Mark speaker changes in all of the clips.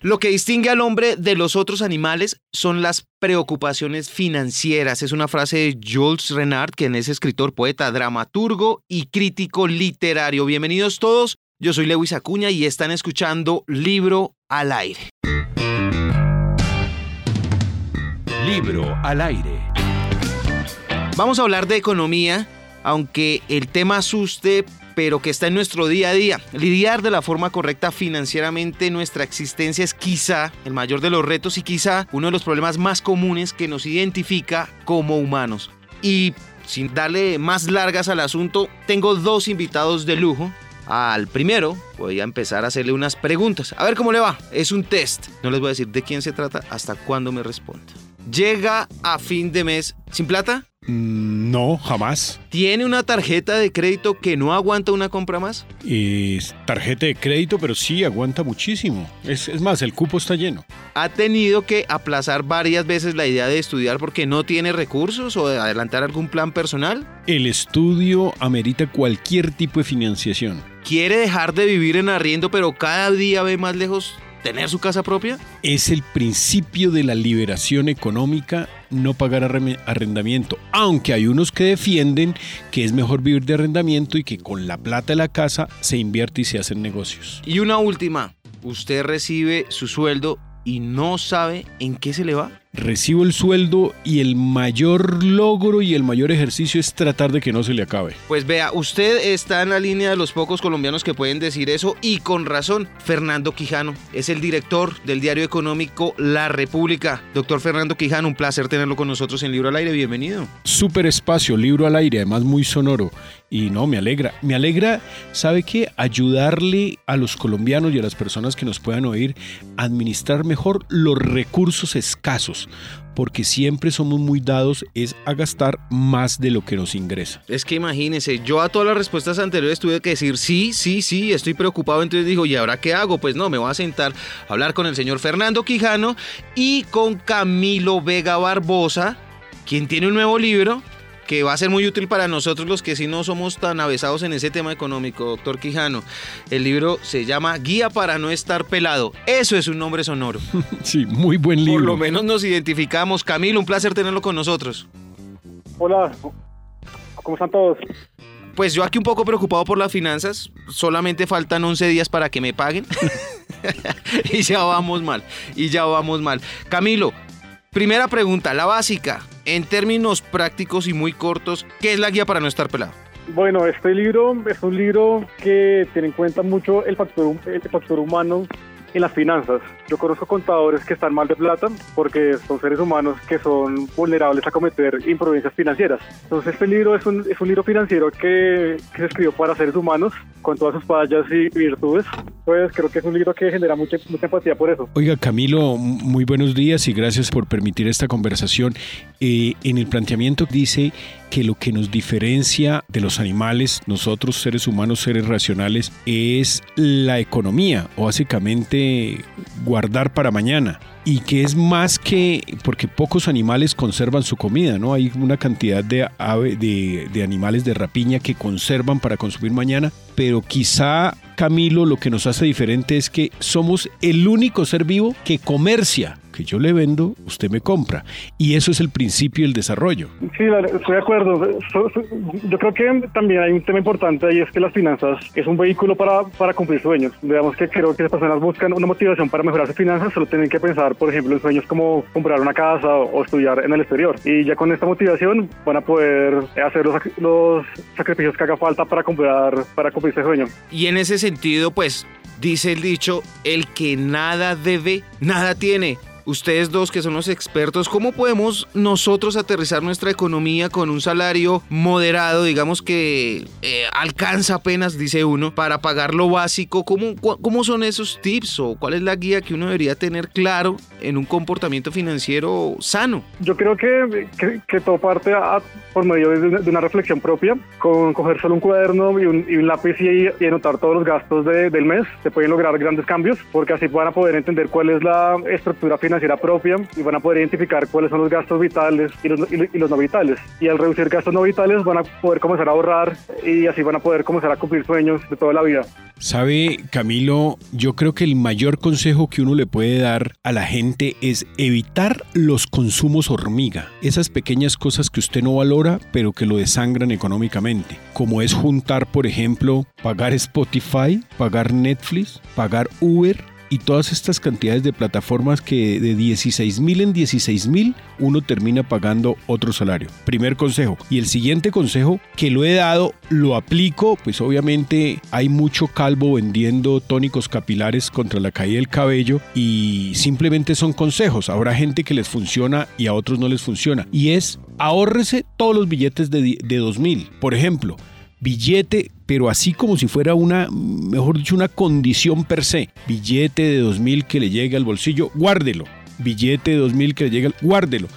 Speaker 1: Lo que distingue al hombre de los otros animales son las preocupaciones financieras. Es una frase de Jules Renard, quien es escritor, poeta, dramaturgo y crítico literario. Bienvenidos todos. Yo soy Lewis Acuña y están escuchando Libro al Aire.
Speaker 2: Libro al Aire.
Speaker 1: Vamos a hablar de economía, aunque el tema asuste, pero que está en nuestro día a día. Lidiar de la forma correcta financieramente nuestra existencia es quizá el mayor de los retos y quizá uno de los problemas más comunes que nos identifica como humanos. Y sin darle más largas al asunto, tengo dos invitados de lujo. Al primero voy a empezar a hacerle unas preguntas. A ver cómo le va. Es un test. No les voy a decir de quién se trata hasta cuándo me responda. Llega a fin de mes sin plata.
Speaker 3: Mm, no, jamás.
Speaker 1: ¿Tiene una tarjeta de crédito que no aguanta una compra más?
Speaker 3: Es tarjeta de crédito, pero sí aguanta muchísimo. Es, es, más, el cupo está lleno.
Speaker 1: ¿Ha tenido que aplazar varias veces la idea de estudiar porque no tiene recursos o de adelantar algún plan personal?
Speaker 3: El estudio amerita cualquier tipo de financiación.
Speaker 1: ¿Quiere dejar de vivir en arriendo pero cada día ve más lejos tener su casa propia?
Speaker 3: Es el principio de la liberación económica no pagar arrendamiento, aunque hay unos que defienden que es mejor vivir de arrendamiento y que con la plata de la casa se invierte y se hacen negocios.
Speaker 1: Y una última, usted recibe su sueldo y no sabe en qué se le va?
Speaker 3: Recibo el sueldo y el mayor logro y el mayor ejercicio es tratar de que no se le acabe.
Speaker 1: Pues vea, usted está en la línea de los pocos colombianos que pueden decir eso y con razón. Fernando Quijano es el director del diario económico La República. Doctor Fernando Quijano, un placer tenerlo con nosotros en Libro al Aire. Bienvenido.
Speaker 3: Súper espacio, Libro al Aire, además muy sonoro. Y no, me alegra. Me alegra, ¿sabe qué? Ayudarle a los colombianos y a las personas que nos puedan oír a administrar mejor los recursos escasos porque siempre somos muy dados es a gastar más de lo que nos ingresa.
Speaker 1: Es que imagínese, yo a todas las respuestas anteriores tuve que decir sí, sí, sí, estoy preocupado, entonces digo, ¿y ahora qué hago? Pues no, me voy a sentar a hablar con el señor Fernando Quijano y con Camilo Vega Barbosa, quien tiene un nuevo libro que va a ser muy útil para nosotros los que sí no somos tan avesados en ese tema económico, doctor Quijano. El libro se llama Guía para no estar pelado. Eso es un nombre sonoro.
Speaker 3: Sí, muy buen libro.
Speaker 1: Por lo menos nos identificamos. Camilo, un placer tenerlo con nosotros.
Speaker 4: Hola, ¿cómo están todos?
Speaker 1: Pues yo aquí un poco preocupado por las finanzas. Solamente faltan 11 días para que me paguen. y ya vamos mal. Y ya vamos mal. Camilo, primera pregunta, la básica en términos prácticos y muy cortos, ¿qué es la guía para no estar pelado?
Speaker 4: Bueno, este libro es un libro que tiene en cuenta mucho el factor, el factor humano en las finanzas. Yo conozco contadores que están mal de plata porque son seres humanos que son vulnerables a cometer imprudencias financieras. Entonces este libro es un, es un libro financiero que, que, se escribió para seres humanos con todas sus fallas y virtudes. Pues creo que es un libro que genera mucha, mucha empatía por eso.
Speaker 3: Oiga Camilo, muy buenos días y gracias por permitir esta conversación. Eh, en el planteamiento dice que lo que nos diferencia de los animales, nosotros seres humanos, seres racionales, es la economía o básicamente guardar para mañana y que es más que porque pocos animales conservan su comida, ¿no? Hay una cantidad de, ave, de, de animales de rapiña que conservan para consumir mañana, pero quizá Camilo lo que nos hace diferente es que somos el único ser vivo que comercia que yo le vendo, usted me compra. Y eso es el principio del desarrollo.
Speaker 4: Sí, estoy de acuerdo. Yo creo que también hay un tema importante y es que las finanzas es un vehículo para, para cumplir sueños. Veamos que creo que las personas buscan una motivación para mejorar sus finanzas, solo tienen que pensar, por ejemplo, en sueños como comprar una casa o estudiar en el exterior. Y ya con esta motivación van a poder hacer los, los sacrificios que haga falta para comprar, para cumplir ese sueño.
Speaker 1: Y en ese sentido, pues, dice el dicho, el que nada debe, nada tiene ustedes dos que son los expertos, ¿cómo podemos nosotros aterrizar nuestra economía con un salario moderado, digamos que eh, alcanza apenas, dice uno, para pagar lo básico? ¿Cómo, ¿Cómo son esos tips o cuál es la guía que uno debería tener claro en un comportamiento financiero sano?
Speaker 4: Yo creo que, que, todo parte a, por medio de, una reflexión propia, con coger solo un cuaderno y un, lápiz y, y, anotar todos los gastos del mes, se pueden lograr grandes cambios, porque así van a poder entender cuál es la estructura financiera financiera propia y van a poder identificar cuáles son los gastos vitales y los, y los no vitales. Y al reducir gastos no vitales van a poder comenzar a ahorrar y así van a poder comenzar a cumplir sueños de toda la vida.
Speaker 3: Sabe, Camilo, yo creo que el mayor consejo que uno le puede dar a la gente es evitar los consumos hormiga, esas pequeñas cosas que usted no valora, pero que lo desangran económicamente, como es juntar, por ejemplo, pagar Spotify, pagar Netflix, pagar Uber y todas estas cantidades de plataformas que de 16 mil en 16 mil uno termina pagando otro salario. Primer consejo. Y el siguiente consejo que lo he dado, lo aplico, pues obviamente hay mucho calvo vendiendo tónicos capilares contra la caída del cabello y simplemente son consejos. Habrá gente que les funciona y a otros no les funciona. Y es ahórrese todos los billetes de, de 2 mil. Por ejemplo, billete, pero así como si fuera una, mejor dicho, una condición per se. Billete de 2000 que le llegue al bolsillo, guárdelo. Billete de 2000 que le llegue, guárdelo.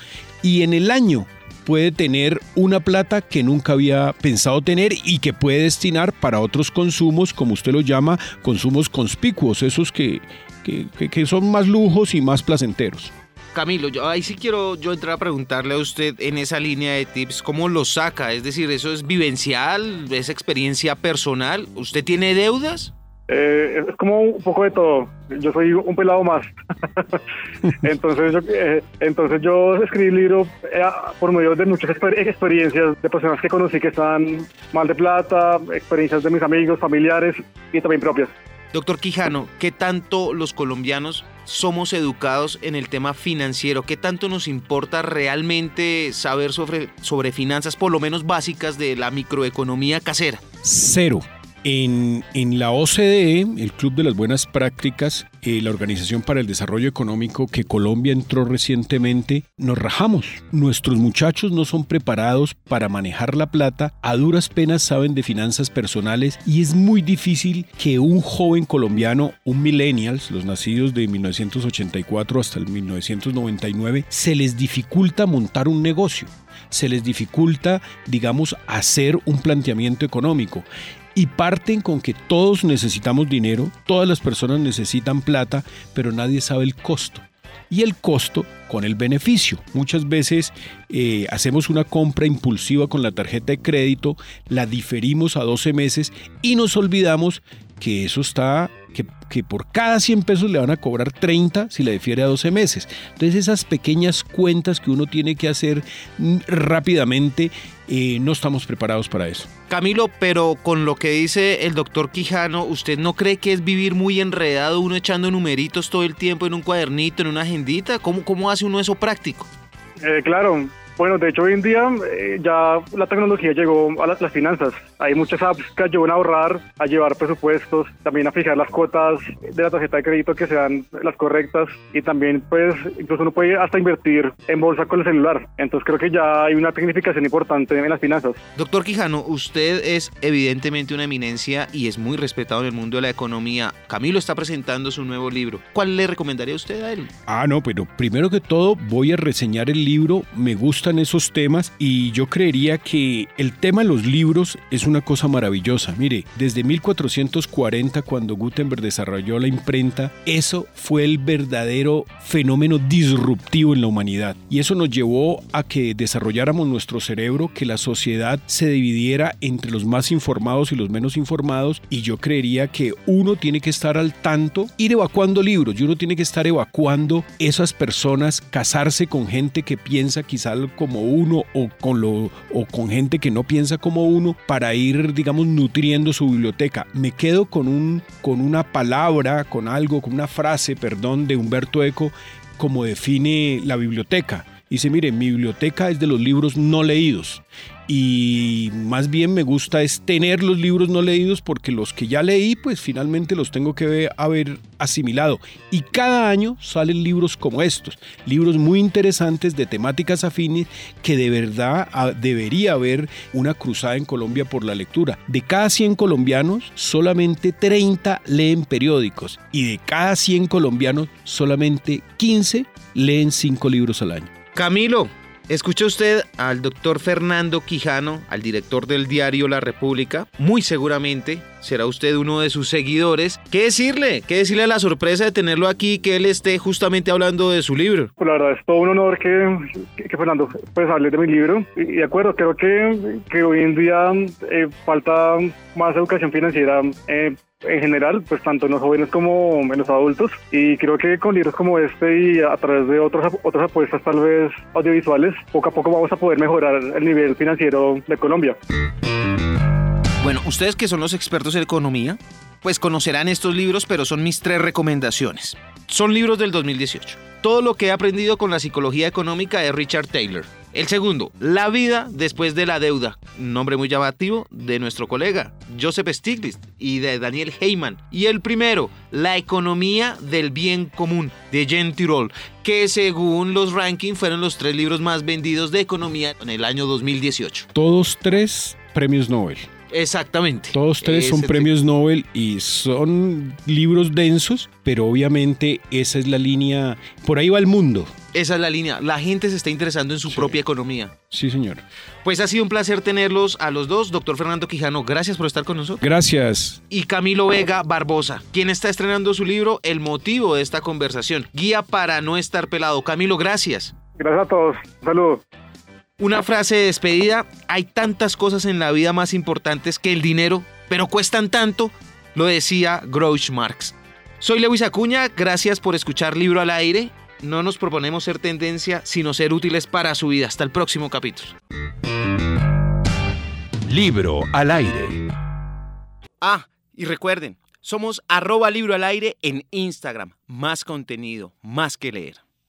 Speaker 3: Y en el año puede tener una plata que nunca había pensado tener y que puede destinar para otros consumos, como usted lo llama, consumos conspicuos, esos que, que son más lujos y más placenteros.
Speaker 1: Camilo, yo ahí sí quiero yo entrar a preguntarle a usted en esa línea de tips, ¿cómo lo saca? Es decir, ¿eso es vivencial? ¿Es experiencia personal? ¿Usted tiene deudas?
Speaker 4: Eh, es como un poco de todo. Yo soy un pelado más. entonces, yo, eh, entonces yo escribí el libro eh, por medio de muchas experiencias de personas que conocí que están mal de plata, experiencias de mis amigos, familiares y también propias.
Speaker 1: Doctor Quijano, ¿qué tanto los colombianos somos educados en el tema financiero? ¿Qué tanto nos importa realmente saber sobre, sobre finanzas, por lo menos básicas, de la microeconomía casera?
Speaker 3: Cero. En, la OCDE, el Club de las Buenas Prácticas, eh, la Organización para el Desarrollo Económico que Colombia entró recientemente, nos rajamos. Nuestros muchachos no son preparados para manejar la plata, a duras penas saben de finanzas personales y es muy difícil que un joven colombiano, un millennials, los nacidos de 1984 hasta el 1999, se les dificulta montar un negocio se les dificulta, digamos, hacer un planteamiento económico y parten con que todos necesitamos dinero, todas las personas necesitan plata, pero nadie sabe el costo. Y el costo con el beneficio. Muchas veces eh, hacemos una compra impulsiva con la tarjeta de crédito, la diferimos a 12 meses y nos olvidamos que eso está, que, que, por cada 100 pesos le van a cobrar 30 si la difiere a 12 meses. Entonces esas pequeñas cuentas que uno tiene que hacer rápidamente, eh, no estamos preparados para eso.
Speaker 1: Camilo, pero con lo que dice el doctor Quijano, ¿usted no cree que es vivir muy enredado uno echando numeritos todo el tiempo en un cuadernito, en una agendita? ¿Cómo, cómo hace uno eso práctico?
Speaker 4: Eh, claro, bueno, de hecho hoy en día eh, ya la tecnología llegó a las, finanzas. Hay muchas apps que ayudan a ahorrar, a llevar presupuestos, también a fijar las cuotas de la tarjeta de crédito que sean las correctas y también pues incluso uno puede hasta invertir en bolsa con el celular. Entonces creo que ya hay una tecnificación importante en las finanzas.
Speaker 1: Doctor Quijano, usted es evidentemente una eminencia y es muy respetado en el mundo de la economía. Camilo está presentando su nuevo libro. ¿Cuál le recomendaría usted a él?
Speaker 3: Ah, no, pero primero que todo voy a reseñar el libro. Me gusta esos temas y yo creería que el tema de los libros es una cosa maravillosa. Mire, desde 1440 cuando Gutenberg desarrolló la imprenta, eso fue el verdadero fenómeno disruptivo en la humanidad y eso nos llevó a que desarrolláramos nuestro cerebro, que la sociedad se dividiera entre los más informados y los menos informados y yo creería que uno tiene que estar al tanto, ir evacuando libros y uno tiene que estar evacuando esas personas, casarse con gente que piensa quizá como uno o con, lo, o con gente que no piensa como uno para ir, digamos, nutriendo su biblioteca. Me quedo con, un, con una palabra, con algo, con una frase, perdón, de Humberto Eco, como define la biblioteca. Dice, mire, mi biblioteca es de los libros no leídos y más bien me gusta es tener los libros no leídos porque los que ya leí pues finalmente los tengo que haber asimilado y cada año salen libros como estos, libros muy interesantes de temáticas afines que de verdad ah, debería haber una cruzada en Colombia por la lectura. De cada 100 colombianos solamente 30 leen periódicos y de cada 100 colombianos solamente 15 leen 5 libros al año.
Speaker 1: Camilo, Escucha usted al doctor Fernando Quijano, al director del diario La República. Muy seguramente será usted uno de sus seguidores. ¿Qué decirle? ¿Qué decirle a la sorpresa de tenerlo aquí, que él esté justamente hablando de su libro?
Speaker 4: Pues la verdad es todo un honor que, que, Fernando pues hable de mi libro. Y de acuerdo, creo que, que hoy en día eh, falta más educación financiera. Eh, en general, pues tanto en los jóvenes como en los adultos. Y creo que con libros como este y a través de otros, otras apuestas tal vez audiovisuales, poco a poco vamos a poder mejorar el nivel financiero de Colombia.
Speaker 1: Bueno, ustedes que son los expertos en economía, pues conocerán estos libros, pero son mis tres recomendaciones. Son libros del 2018. Todo lo que he aprendido con la psicología económica de Richard Taylor. El segundo, La vida después de la deuda, un nombre muy llamativo de nuestro colega Joseph Stiglitz y de Daniel Heyman. Y el primero, La economía del bien común de Jen Tirol, que según los rankings fueron los tres libros más vendidos de economía en el año 2018.
Speaker 3: Todos tres premios Nobel.
Speaker 1: Exactamente.
Speaker 3: Todos tres son premios Nobel y son libros densos, pero obviamente esa es la línea, por ahí va el mundo.
Speaker 1: Esa es la línea. La gente se está interesando en su propia economía.
Speaker 3: Sí, señor.
Speaker 1: Pues ha sido un placer tenerlos a los dos. Doctor Fernando Quijano, gracias por estar con nosotros.
Speaker 3: Gracias.
Speaker 1: Y Camilo Vega Barbosa, quien está estrenando su libro El motivo de esta conversación. Guía para no estar pelado. Camilo, gracias.
Speaker 4: Gracias a todos. Saludos.
Speaker 1: Una frase de despedida, hay tantas cosas en la vida más importantes que el dinero, pero cuestan tanto, lo decía Grouch Marx. Soy Lewis Acuña, gracias por escuchar Libro al Aire. No nos proponemos ser tendencia, sino ser útiles para su vida. Hasta el próximo capítulo.
Speaker 2: Libro al Aire.
Speaker 1: Ah, y recuerden, somos arroba libro al aire en Instagram. Más contenido, más que leer.